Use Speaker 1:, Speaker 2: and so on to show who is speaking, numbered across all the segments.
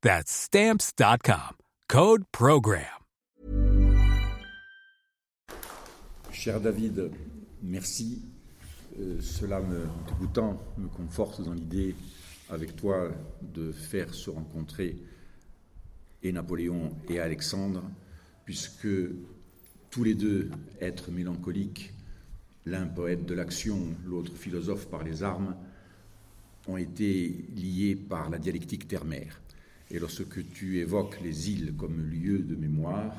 Speaker 1: That's stamps.com. Code Program.
Speaker 2: Cher David, merci. Euh, cela me dégoûtant me conforte dans l'idée avec toi de faire se rencontrer et Napoléon et Alexandre, puisque tous les deux êtres mélancoliques, l'un poète de l'action, l'autre philosophe par les armes, ont été liés par la dialectique terre-mère. Et lorsque tu évoques les îles comme lieu de mémoire,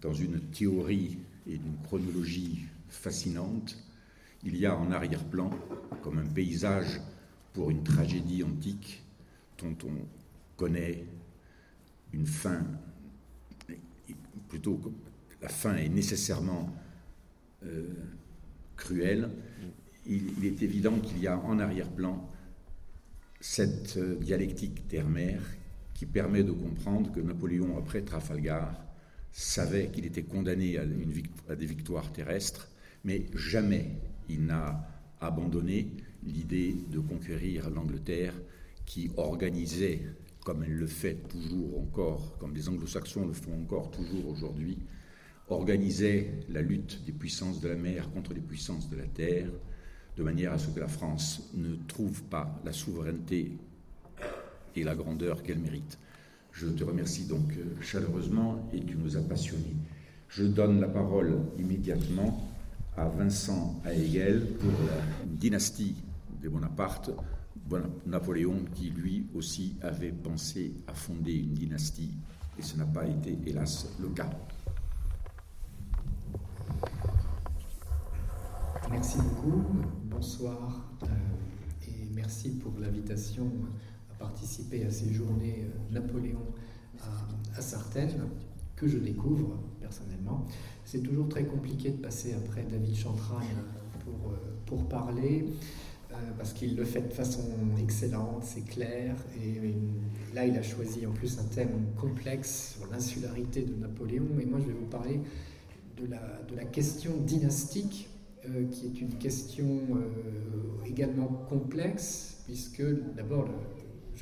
Speaker 2: dans une théorie et une chronologie fascinante, il y a en arrière-plan, comme un paysage pour une tragédie antique dont on connaît une fin, plutôt la fin est nécessairement euh, cruelle, il, est évident qu'il y a en arrière-plan cette euh, dialectique terre-mère qui permet de comprendre que Napoléon, après Trafalgar, savait qu'il était condamné à, des victoires terrestres, mais jamais il n'a abandonné l'idée de conquérir l'Angleterre qui organisait, comme elle le fait toujours encore, comme les anglo-saxons le font encore toujours aujourd'hui, organisait la lutte des puissances de la mer contre les puissances de la terre, de manière à ce que la France ne trouve pas la souveraineté et la grandeur qu'elle mérite. Je te remercie donc euh, chaleureusement et tu nous as passionnés. Je donne la parole immédiatement à Vincent Hegel pour la dynastie de Bonaparte, Napoléon qui lui aussi avait pensé à fonder une dynastie et ce n'a pas été hélas le cas.
Speaker 3: Merci beaucoup, bonsoir euh, et merci pour l'invitation participer à ces journées euh, Napoléon à, Sartène, que je découvre personnellement. C'est toujours très compliqué de passer après David Chantragne pour, euh, pour parler, euh, parce qu'il le fait de façon excellente, c'est clair, et, là il a choisi en plus un thème complexe sur l'insularité de Napoléon, et moi je vais vous parler de la, de la question dynastique, qui est une question également complexe, puisque d'abord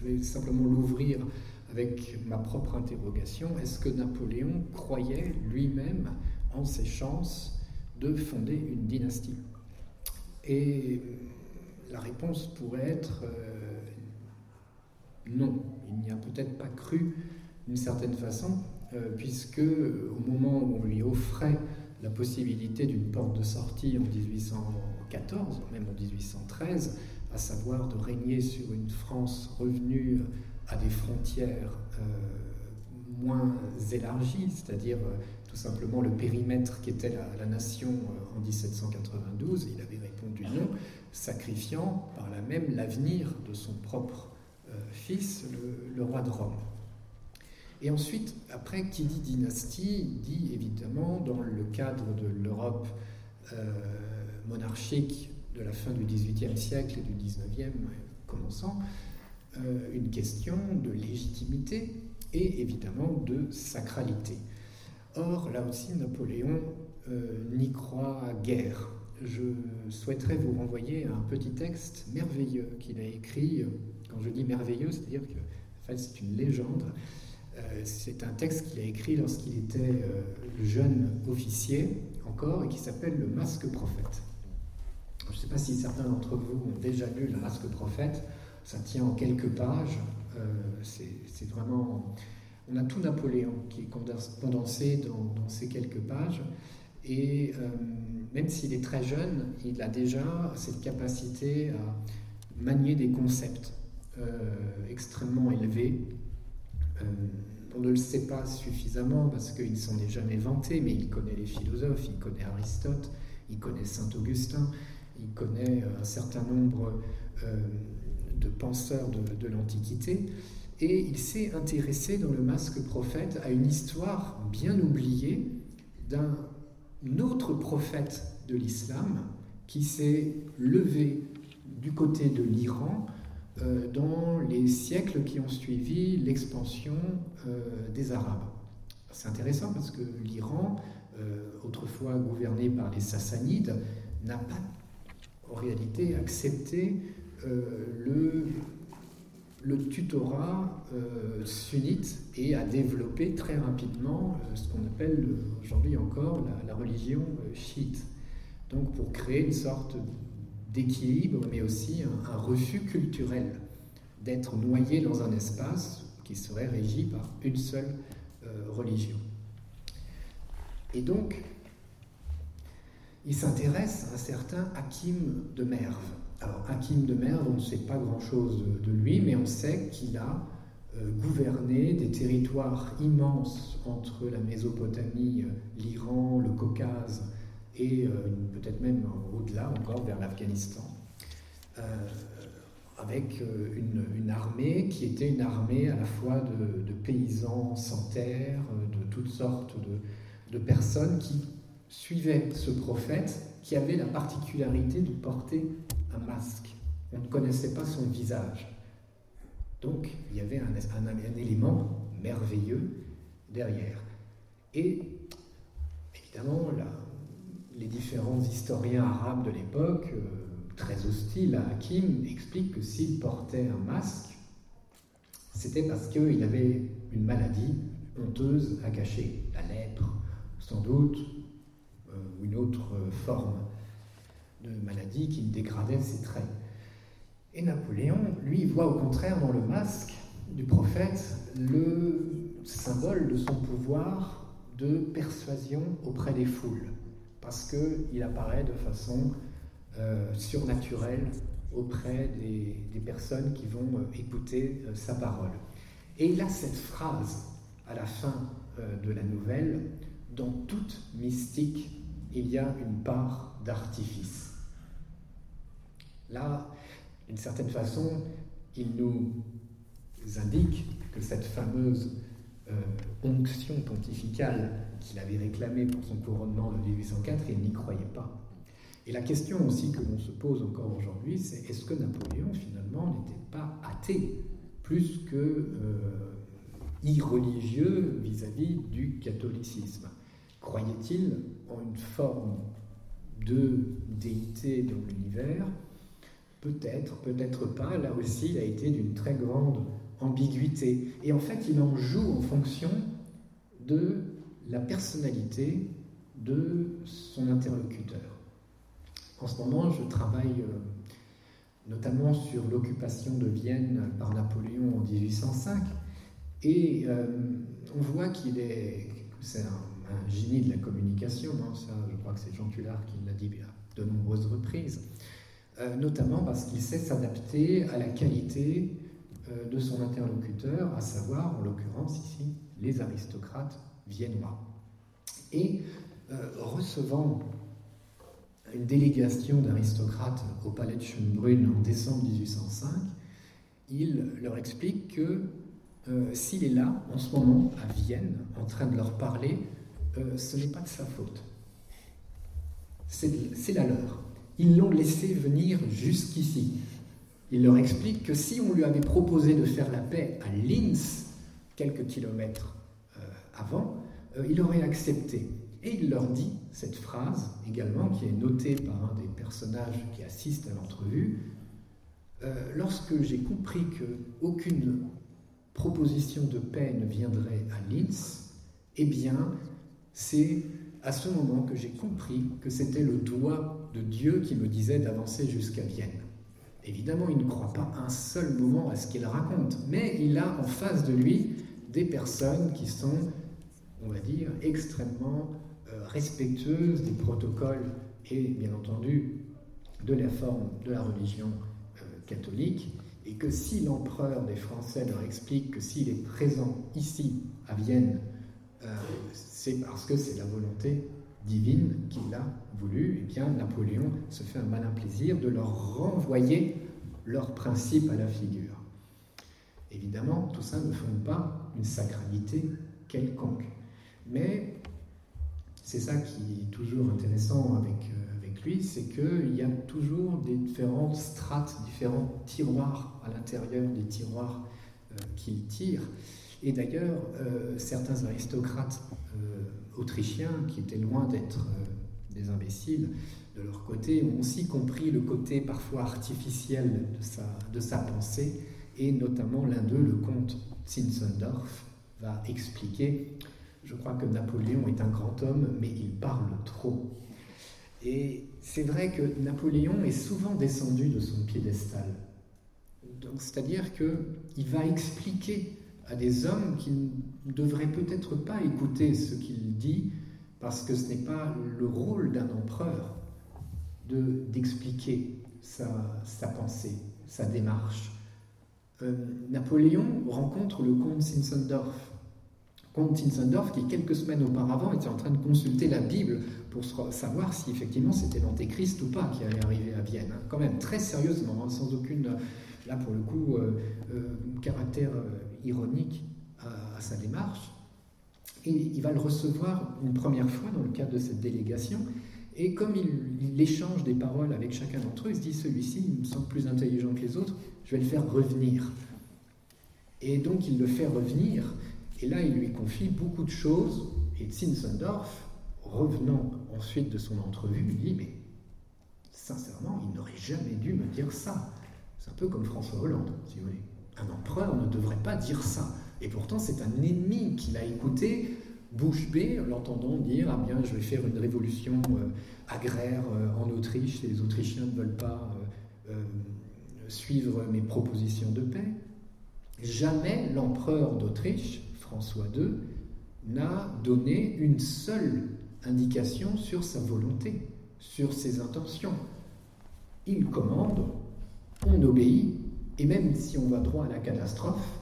Speaker 3: je vais simplement l'ouvrir avec ma propre interrogation. Est-ce que Napoléon croyait lui-même en ses chances de fonder une dynastie? Et la réponse pourrait être euh, non. Il n'y a peut-être pas cru d'une certaine façon, euh, puisque au moment où on lui offrait la possibilité d'une porte de sortie en 1814, même en 1813, à savoir de régner sur une France revenue à des frontières euh, moins élargies, c'est-à-dire euh, tout simplement le périmètre qui était la, nation euh, en 1792, il avait répondu non, sacrifiant par là même l'avenir de son propre fils, le, roi de Rome. Et ensuite, après, qui dit dynastie, dit évidemment, dans le cadre de l'Europe monarchique de la fin du XVIIIe siècle et du XIXe commençant, euh, une question de légitimité et évidemment de sacralité. Or, là aussi, Napoléon euh, n'y croit guère. Je souhaiterais vous renvoyer à un petit texte merveilleux qu'il a écrit. Quand je dis merveilleux, c'est-à-dire que c'est une légende. Euh, c'est un texte qu'il a écrit lorsqu'il était jeune officier encore et qui s'appelle Le Masque Prophète. Je ne sais pas si certains d'entre vous ont déjà lu Le Masque Prophète. Ça tient en quelques pages. Euh, c'est vraiment. on a tout Napoléon qui est condensé dans, ces quelques pages. Et euh, même s'il est très jeune, il a déjà cette capacité à manier des concepts euh, extrêmement élevés. On ne le sait pas suffisamment parce qu'il ne s'en est jamais vanté, mais il connaît les philosophes, il connaît Aristote, il connaît Saint Augustin, il connaît un certain nombre de penseurs de l'Antiquité et il s'est intéressé dans le masque prophète à une histoire bien oubliée d'un autre prophète de l'islam qui s'est levé du côté de l'Iran euh, dans les siècles qui ont suivi l'expansion euh, des Arabes. C'est intéressant parce que l'Iran, euh, autrefois gouverné par les Sassanides, n'a pas en réalité accepté le le tutorat euh, sunnite et a développé très rapidement euh, ce qu'on appelle aujourd'hui encore la, religion euh, chiite. Donc pour créer une sorte d'équilibre, mais aussi un, refus culturel d'être noyé dans un espace qui serait régi par une seule religion. Et donc, il s'intéresse à un certain Hakim de Merve alors, Hakim de Mer, on ne sait pas grand-chose de, lui, mais on sait qu'il a euh, gouverné des territoires immenses entre la Mésopotamie, l'Iran, le Caucase et euh, peut-être même au-delà encore vers l'Afghanistan, euh, avec une, armée qui était une armée à la fois de, paysans sans terre, de toutes sortes de personnes qui suivaient ce prophète qui avait la particularité de porter un masque. On ne connaissait pas son visage. Donc, il y avait un, élément merveilleux derrière. Et évidemment, les différents historiens arabes de l'époque, euh, très hostiles à Hakim, expliquent que s'il portait un masque, c'était parce qu'il avait une maladie honteuse à cacher, la lèpre, sans doute, une autre forme de maladie qui dégradait ses traits. Et Napoléon, lui, voit au contraire dans le masque du prophète le symbole de son pouvoir de persuasion auprès des foules, parce qu'il apparaît de façon euh, surnaturelle auprès des, personnes qui vont euh, écouter euh, sa parole. Et il a cette phrase à la fin de la nouvelle, dans toute mystique, il y a une part d'artifice. Là, d'une certaine façon, il nous indique que cette fameuse euh, onction pontificale qu'il avait réclamée pour son couronnement de 1804, il n'y croyait pas. Et la question aussi que l'on se pose encore aujourd'hui, c'est est-ce que Napoléon finalement n'était pas athée plus que euh, irreligieux vis-à-vis du catholicisme? Croyait-il une forme de déité dans l'univers Peut-être, peut-être pas. Là aussi, il a été d'une très grande ambiguïté. Et en fait, il en joue en fonction de la personnalité de son interlocuteur. En ce moment, je travaille euh, notamment sur l'occupation de Vienne par Napoléon en 1805. Et euh, on voit qu'il est, génie de la communication, hein, ça, je crois que c'est Jean Tullard qui l'a dit à de nombreuses reprises. Euh, notamment parce qu'il sait s'adapter à la qualité euh, de son interlocuteur, à savoir, en l'occurrence ici, les aristocrates viennois. Et euh, recevant une délégation d'aristocrates au palais de Schönbrunn en décembre 1805, il leur explique que s'il est là, en ce moment, à Vienne, en train de leur parler, ce n'est pas de sa faute. C'est la leur ils l'ont laissé venir jusqu'ici. Il leur explique que si on lui avait proposé de faire la paix à Linz, quelques kilomètres euh, avant, euh, il aurait accepté. Et il leur dit cette phrase également, qui est notée par un des personnages qui assiste à l'entrevue. Euh, lorsque j'ai compris qu'aucune proposition de paix ne viendrait à Linz, eh bien, c'est à ce moment que j'ai compris que c'était le doigt de Dieu qui me disait d'avancer jusqu'à Vienne. Évidemment, il ne croit pas un seul moment à ce qu'il raconte, mais il a en face de lui des personnes qui sont, on va dire, extrêmement euh, respectueuses des protocoles et bien entendu de la forme de la religion euh, catholique, et que si l'empereur des Français leur explique que s'il est présent ici, à Vienne, c'est parce que c'est la volonté divine qu'il a voulu, et eh bien Napoléon se fait un malin plaisir de leur renvoyer leurs principes à la figure. Évidemment, tout ça ne fonde pas une sacralité quelconque. Mais c'est ça qui est toujours intéressant avec, euh, avec lui, c'est qu'il y a toujours des différentes strates, différents tiroirs à l'intérieur des tiroirs euh, qu'il tire. Et d'ailleurs, euh, certains aristocrates autrichiens, qui étaient loin d'être des imbéciles, de leur côté, ont aussi compris le côté parfois artificiel de sa, de sa pensée, et notamment l'un d'eux, le comte Zinzendorf, va expliquer, je crois que Napoléon est un grand homme, mais il parle trop. Et c'est vrai que Napoléon est souvent descendu de son piédestal. C'est-à-dire qu'il va expliquer à des hommes qui ne devraient peut-être pas écouter ce qu'il dit, parce que ce n'est pas le rôle d'un empereur de, d'expliquer sa, sa, pensée, sa démarche. Euh, Napoléon rencontre le comte Zinzendorf. Comte Zinzendorf qui, quelques semaines auparavant, était en train de consulter la Bible pour savoir si effectivement c'était l'antéchrist ou pas qui allait arriver à Vienne. Quand même, très sérieusement, hein, sans aucune, là pour le coup, euh, euh, caractère ironique à, sa démarche. Et il va le recevoir une première fois dans le cadre de cette délégation. Et comme il, échange des paroles avec chacun d'entre eux, il se dit celui-ci, me semble plus intelligent que les autres, je vais le faire revenir. Et donc il le fait revenir, et là il lui confie beaucoup de choses, et Zinzendorf, revenant ensuite de son entrevue, lui dit Mais sincèrement, il n'aurait jamais dû me dire ça. C'est un peu comme François Hollande, si vous voulez. Un empereur ne devrait pas dire ça. Et pourtant, c'est un ennemi qu'il a écouté bouche bée, l'entendant dire Ah bien, je vais faire une révolution euh, agraire euh, en Autriche, les Autrichiens ne veulent pas euh, suivre mes propositions de paix. Jamais l'empereur d'Autriche, François II, n'a donné une seule indication sur sa volonté, sur ses intentions. Il commande, on obéit, et même si on va droit à la catastrophe,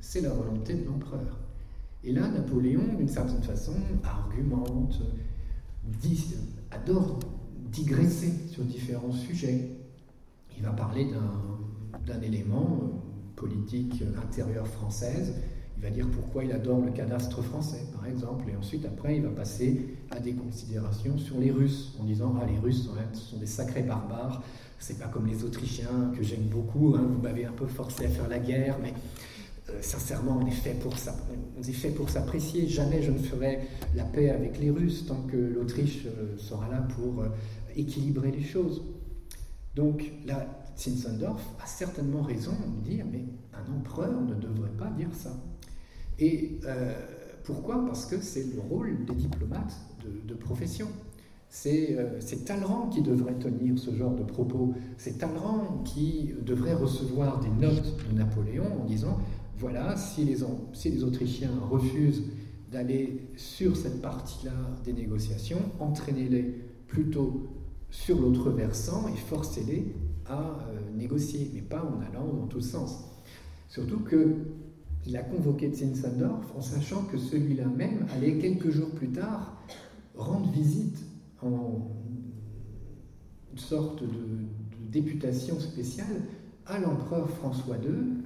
Speaker 3: c'est la volonté de l'empereur. Et là, Napoléon, d'une certaine façon, argumente, dit, adore digresser sur différents sujets. Il va parler d'un élément euh, politique intérieur française. Il va dire pourquoi il adore le cadastre français, par exemple. Et ensuite, après, il va passer à des considérations sur les Russes, en disant Ah, les Russes, ce sont des sacrés barbares. C'est pas comme les Autrichiens, que j'aime beaucoup. Hein. vous m'avez un peu forcé à faire la guerre, mais euh, sincèrement, on est fait pour ça. On est fait pour s'apprécier. Jamais je ne ferai la paix avec les Russes tant que l'Autriche euh, sera là pour euh, équilibrer les choses. Donc là, Zinzendorf a certainement raison de dire, mais un empereur ne devrait pas dire ça. Et pourquoi? Parce que c'est le rôle des diplomates de profession. C'est Talleyrand qui devrait tenir ce genre de propos. C'est Talleyrand qui devrait recevoir des notes de Napoléon en disant voilà, si les, Autrichiens refusent d'aller sur cette partie-là des négociations, entraînez-les plutôt sur l'autre versant et forcez-les à euh, négocier, mais pas en allant dans tous sens. Surtout qu'il a convoqué Zinzendorf en sachant que celui-là même allait quelques jours plus tard rendre visite en une sorte de, députation spéciale à l'empereur François II.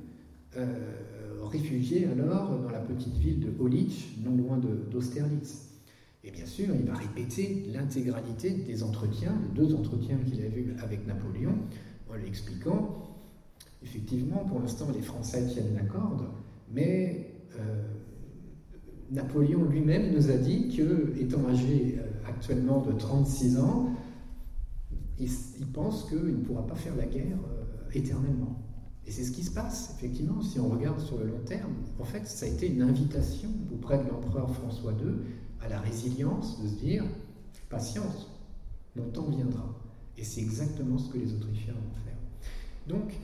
Speaker 3: Euh, réfugié alors dans la petite ville de Holich, non loin d'Austerlitz. Et bien sûr, il va répéter l'intégralité des entretiens, les deux entretiens qu'il a eus avec Napoléon, en lui expliquant, effectivement, pour l'instant, les Français tiennent la corde, mais euh, Napoléon lui-même nous a dit que, étant âgé euh, actuellement de 36 ans, il, pense qu'il ne pourra pas faire la guerre euh, éternellement. Et c'est ce qui se passe, effectivement, si on regarde sur le long terme. En fait, ça a été une invitation auprès de l'empereur François II à la résilience de se dire patience, mon viendra. Et c'est exactement ce que les Autrichiens vont faire. Donc,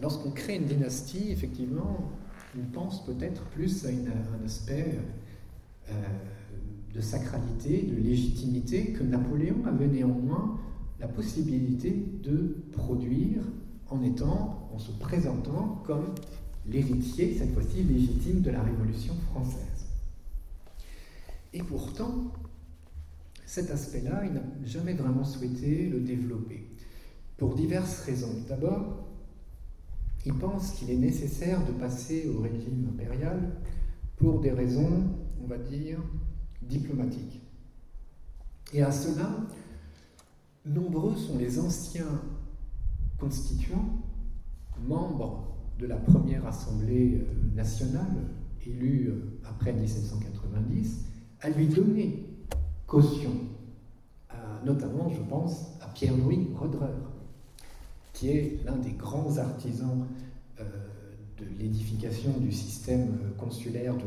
Speaker 3: lorsqu'on crée une dynastie, effectivement, on pense peut-être plus à un aspect euh, de sacralité, de légitimité que Napoléon avait néanmoins la possibilité de produire en étant, en se présentant comme l'héritier, cette fois-ci légitime, de la Révolution française. Et pourtant, cet aspect-là, il n'a jamais vraiment souhaité le développer, pour diverses raisons. D'abord, il pense qu'il est nécessaire de passer au régime impérial pour des raisons, on va dire, diplomatiques. Et à cela, nombreux sont les anciens constituants, membres de la première Assemblée euh, nationale, élue euh, après 1790, à lui donner caution, notamment, je pense, à Pierre-Louis Roederer, qui est l'un des grands artisans euh, de l'édification du système consulaire du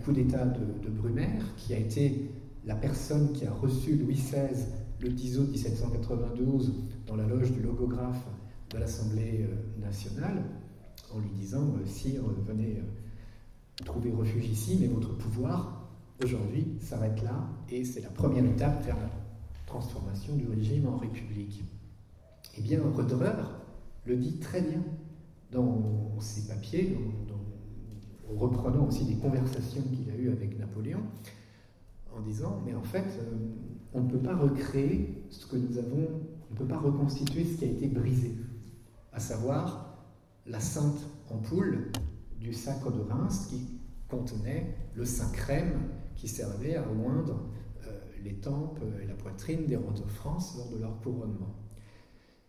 Speaker 3: coup d'État de, Brumaire, qui a été la personne qui a reçu Louis XVI le 10 août 1792 dans la loge du logographe de l'Assemblée euh, nationale, en lui disant euh, Sire, venez trouver refuge ici, mais votre pouvoir, aujourd'hui, s'arrête là, et c'est la première étape vers la transformation du régime en république. Eh bien, Roederer le dit très bien dans ses papiers, reprenant aussi des conversations qu'il a eues avec Napoléon, en disant, mais en fait, euh, on ne peut pas recréer ce que nous avons, on ne peut pas reconstituer ce qui a été brisé, à savoir la sainte ampoule du sacre de Reims qui contenait le saint crème qui servait à oindre euh, les tempes et la poitrine des rois de France lors de leur couronnement.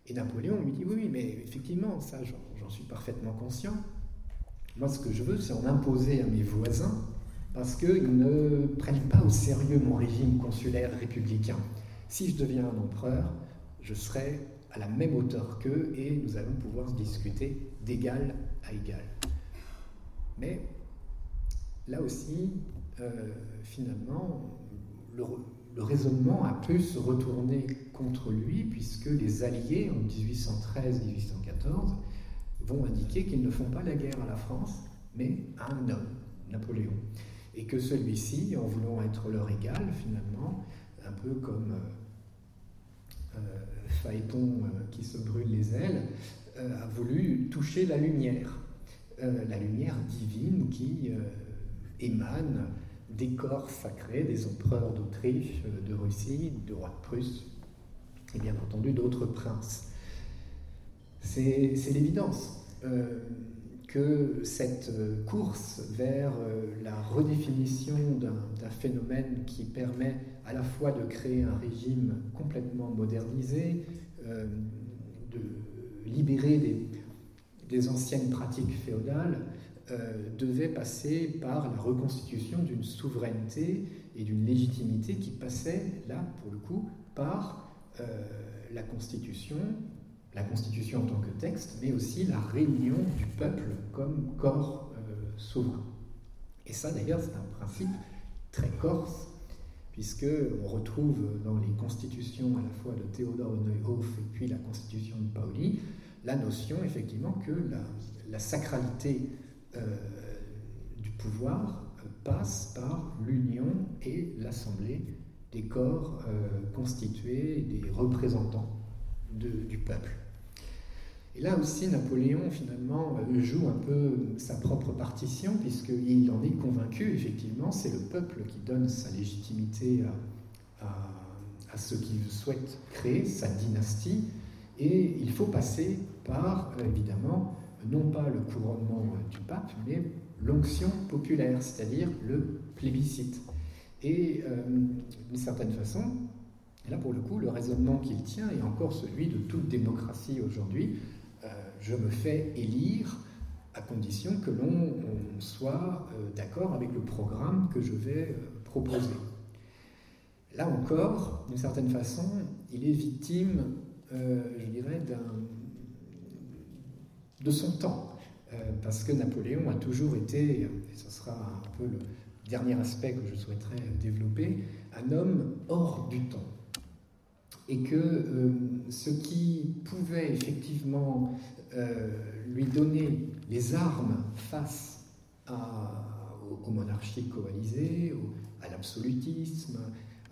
Speaker 3: Et Napoléon lui dit oui, mais effectivement, ça j'en suis parfaitement conscient. Moi ce que je veux, c'est en imposer à mes voisins parce qu'ils ne prennent pas au sérieux mon régime consulaire républicain. Si je deviens un empereur, je serai à la même hauteur qu'eux et nous allons pouvoir discuter d'égal à égal. Mais là aussi, euh, finalement, le, raisonnement a pu se retourner contre lui, puisque les Alliés, en 1813-1814, vont indiquer qu'ils ne font pas la guerre à la France, mais à un homme, Napoléon. Et que celui-ci, en voulant être leur égal, finalement, un peu comme euh, euh Phaéton euh, qui se brûle les ailes, a voulu toucher la lumière, la lumière divine qui émane des corps sacrés des empereurs d'Autriche, de Russie, de roi de Prusse, et bien entendu d'autres princes. C'est l'évidence euh, que cette euh, course vers euh, la redéfinition d'un phénomène qui permet à la fois de créer un régime complètement modernisé, de libérer des, anciennes pratiques féodales, devait passer par la reconstitution d'une souveraineté et d'une légitimité qui passait, là, pour le coup, par la Constitution, la Constitution en tant que texte, mais aussi la réunion du peuple comme corps euh, souverain. Et ça, d'ailleurs, c'est un principe très corse, puisque on retrouve dans les constitutions à la fois de Théodore Neuhoff et puis la constitution de Paoli la notion, effectivement, que la, sacralité euh, du pouvoir euh, passe par l'union et l'assemblée des corps constitués des représentants du peuple. Et là aussi, Napoléon, finalement, joue un peu sa propre partition, puisqu'il en est convaincu, effectivement, c'est le peuple qui donne sa légitimité à, à, à ce qu'il souhaite créer, sa dynastie, et il faut passer par, évidemment, non pas le couronnement du pape, mais l'onction populaire, c'est-à-dire le plébiscite. Et euh, d'une certaine façon, là pour le coup, le raisonnement qu'il tient est encore celui de toute démocratie aujourd'hui. Euh, je me fais élire à condition que l'on soit euh, d'accord avec le programme que je vais proposer. Là encore, d'une certaine façon, il est victime, je dirais, de son temps. Euh, parce que Napoléon a toujours été, et ce sera un peu le dernier aspect que je souhaiterais développer, un homme hors du temps. Et que euh, ce qui pouvait effectivement euh, lui donner les armes face aux, monarchies coalisées, à l'absolutisme,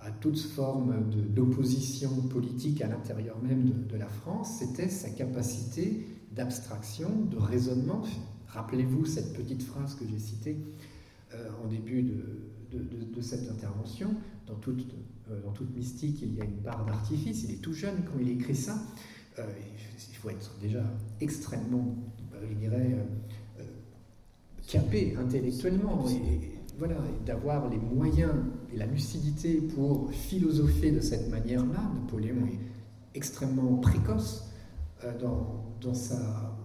Speaker 3: à toute forme d'opposition politique à l'intérieur même de, la France, c'était sa capacité d'abstraction, de raisonnement. Rappelez-vous cette petite phrase que j'ai citée euh, en début de, cette intervention. Dans toute, euh, dans toute mystique, il y a une part d'artifice. Il est tout jeune quand il écrit ça. Euh, il faut être déjà extrêmement, je dirais, capé intellectuellement. Et, voilà, d'avoir les moyens et la lucidité pour philosopher de cette manière-là. Napoléon est extrêmement précoce dans, dans, sa,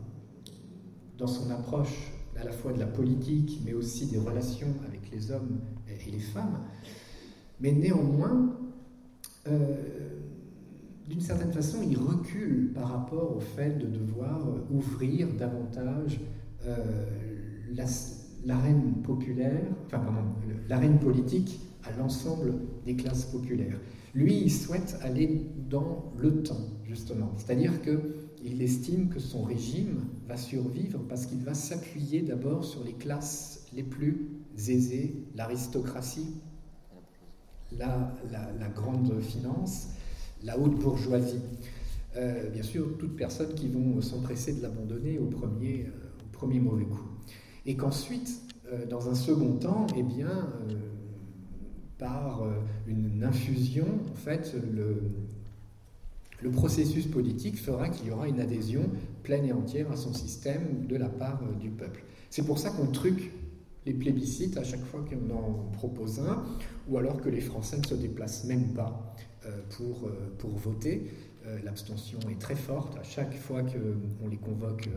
Speaker 3: dans son approche à la fois de la politique, mais aussi des relations avec les hommes et les femmes. Mais néanmoins, euh, d'une certaine façon, il recule par rapport au fait de devoir ouvrir davantage euh, l'arène populaire, enfin pardon, l'arène politique à l'ensemble des classes populaires. Lui, il souhaite aller dans le temps, justement. C'est-à-dire que il estime que son régime va survivre parce qu'il va s'appuyer d'abord sur les classes les plus aisées, l'aristocratie, la, grande finance, la haute bourgeoisie. Euh, bien sûr, toutes personnes qui vont s'empresser de l'abandonner au premier, euh, au premier mauvais coup. Et qu'ensuite, euh, dans un second temps, eh bien, par une infusion, en fait, le, le processus politique fera qu'il y aura une adhésion pleine et entière à son système de la part du peuple. C'est pour ça qu'on truque les plébiscites à chaque fois qu'on en propose un, ou alors que les Français ne se déplacent même pas euh, pour, euh, pour voter. L'abstention est très forte à chaque fois qu'on les convoque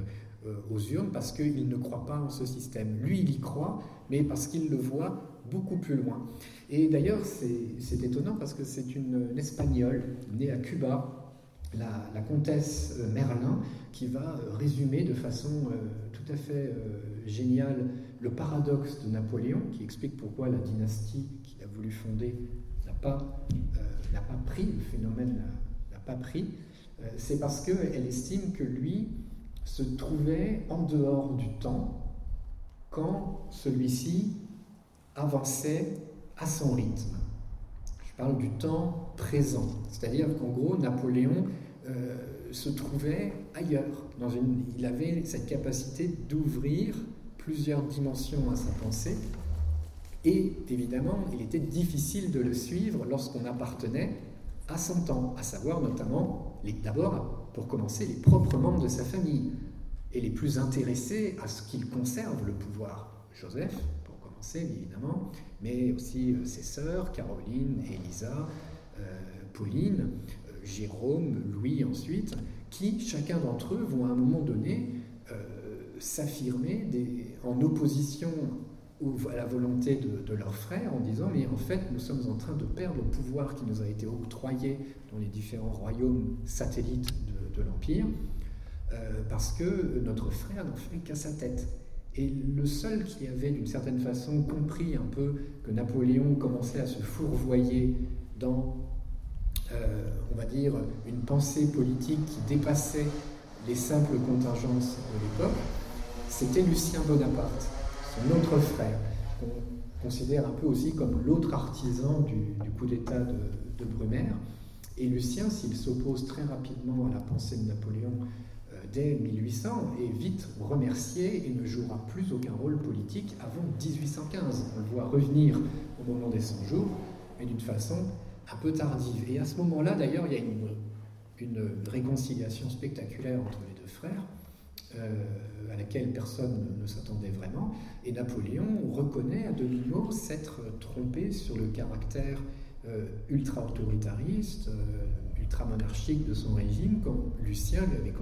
Speaker 3: aux urnes parce qu'ils ne croient pas en ce système. Lui, il y croit, mais parce qu'il le voit beaucoup plus loin. Et d'ailleurs, c'est étonnant parce que c'est une, Espagnole née à Cuba la, comtesse euh, Merlin, qui va euh, résumer de façon euh, tout à fait géniale le paradoxe de Napoléon, qui explique pourquoi la dynastie qu'il a voulu fonder n'a pas, n'a pas pris, le phénomène n'a pas pris. C'est parce qu'elle estime que lui se trouvait en dehors du temps quand celui-ci avançait à son rythme. Je parle du temps présent, c'est-à-dire qu'en gros, Napoléon euh, se trouvait ailleurs. Il avait cette capacité d'ouvrir plusieurs dimensions à sa pensée. Et évidemment, il était difficile de le suivre lorsqu'on appartenait à son temps, à savoir notamment, d'abord, pour commencer, les propres membres de sa famille, et les plus intéressés à ce qu'il conserve le pouvoir. Joseph, pour commencer, évidemment, mais aussi euh, ses sœurs, Caroline, Elisa, euh, Pauline, Jérôme, Louis ensuite, qui, chacun d'entre eux, vont à un moment donné euh, s'affirmer en opposition à la volonté de, leurs frères en disant mais en fait nous sommes en train de perdre le pouvoir qui nous a été octroyé dans les différents royaumes satellites de, l'Empire euh, parce que notre frère n'en fait qu'à sa tête. Et le seul qui avait d'une certaine façon compris un peu que Napoléon commençait à se fourvoyer dans euh, on va dire, une pensée politique qui dépassait les simples contingences de l'époque, c'était Lucien Bonaparte, son autre frère, qu'on considère un peu aussi comme l'autre artisan du, coup d'État de, Brumaire. Et Lucien, s'il s'oppose très rapidement à la pensée de Napoléon euh, dès 1800, est vite remercié et ne jouera plus aucun rôle politique avant 1815. On le voit revenir au moment des 100 jours, mais d'une façon un peu tardive. Et à ce moment-là, d'ailleurs, il y a une, réconciliation spectaculaire entre les deux frères, à laquelle personne ne s'attendait vraiment. Et Napoléon reconnaît à demi-mot s'être trompé sur le caractère euh, ultra-autoritariste, euh, ultra-monarchique de son régime, quand Lucien lui avait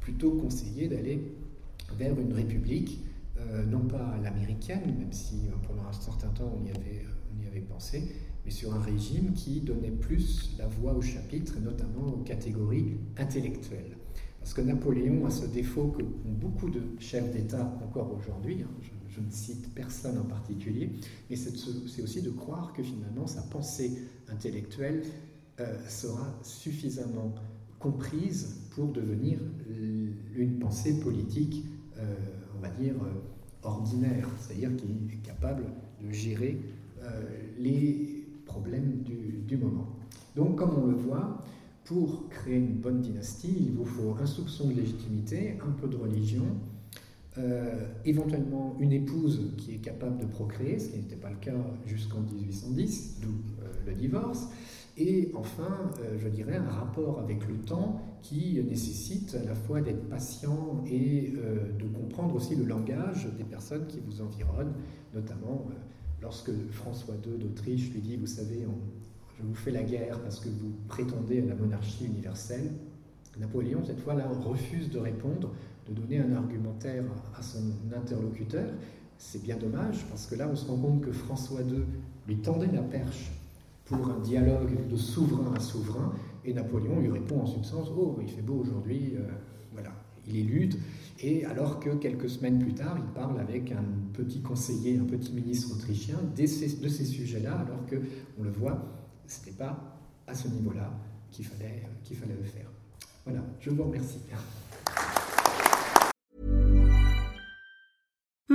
Speaker 3: plutôt conseillé d'aller vers une république, non pas l'américaine, même si pendant un certain temps on y avait, on y avait pensé, mais sur un régime qui donnait plus la voix au chapitre, notamment aux catégories intellectuelles. Parce que Napoléon a ce défaut que beaucoup de chefs d'État encore aujourd'hui, hein, je, ne cite personne en particulier, mais c'est aussi de croire que finalement sa pensée intellectuelle sera suffisamment comprise pour devenir une pensée politique, on va dire, ordinaire, c'est-à-dire qui est capable de gérer les problèmes du, moment. Donc, comme on le voit, pour créer une bonne dynastie, il vous faut un soupçon de légitimité, un peu de religion, euh, éventuellement une épouse qui est capable de procréer, ce qui n'était pas le cas jusqu'en 1810, d'où euh, le divorce, et enfin, euh, je dirais, un rapport avec le temps qui nécessite à la fois d'être patient et de comprendre aussi le langage des personnes qui vous environnent, notamment lorsque François II d'Autriche lui dit, vous savez, vous fais la guerre parce que vous prétendez à la monarchie universelle, Napoléon, cette fois-là, refuse de répondre, de donner un argumentaire à son interlocuteur. C'est bien dommage, parce que là, on se rend compte que François II lui tendait la perche pour un dialogue de souverain à souverain, et Napoléon lui répond en substance Oh, il fait beau aujourd'hui, euh, voilà, il élude. Et alors que quelques semaines plus tard, il parle avec un petit conseiller, un petit ministre autrichien de ces, de ces sujets-là, alors que, on le voit, ce n'était pas à ce niveau-là qu'il fallait, qu'il fallait le faire. Voilà, je vous remercie.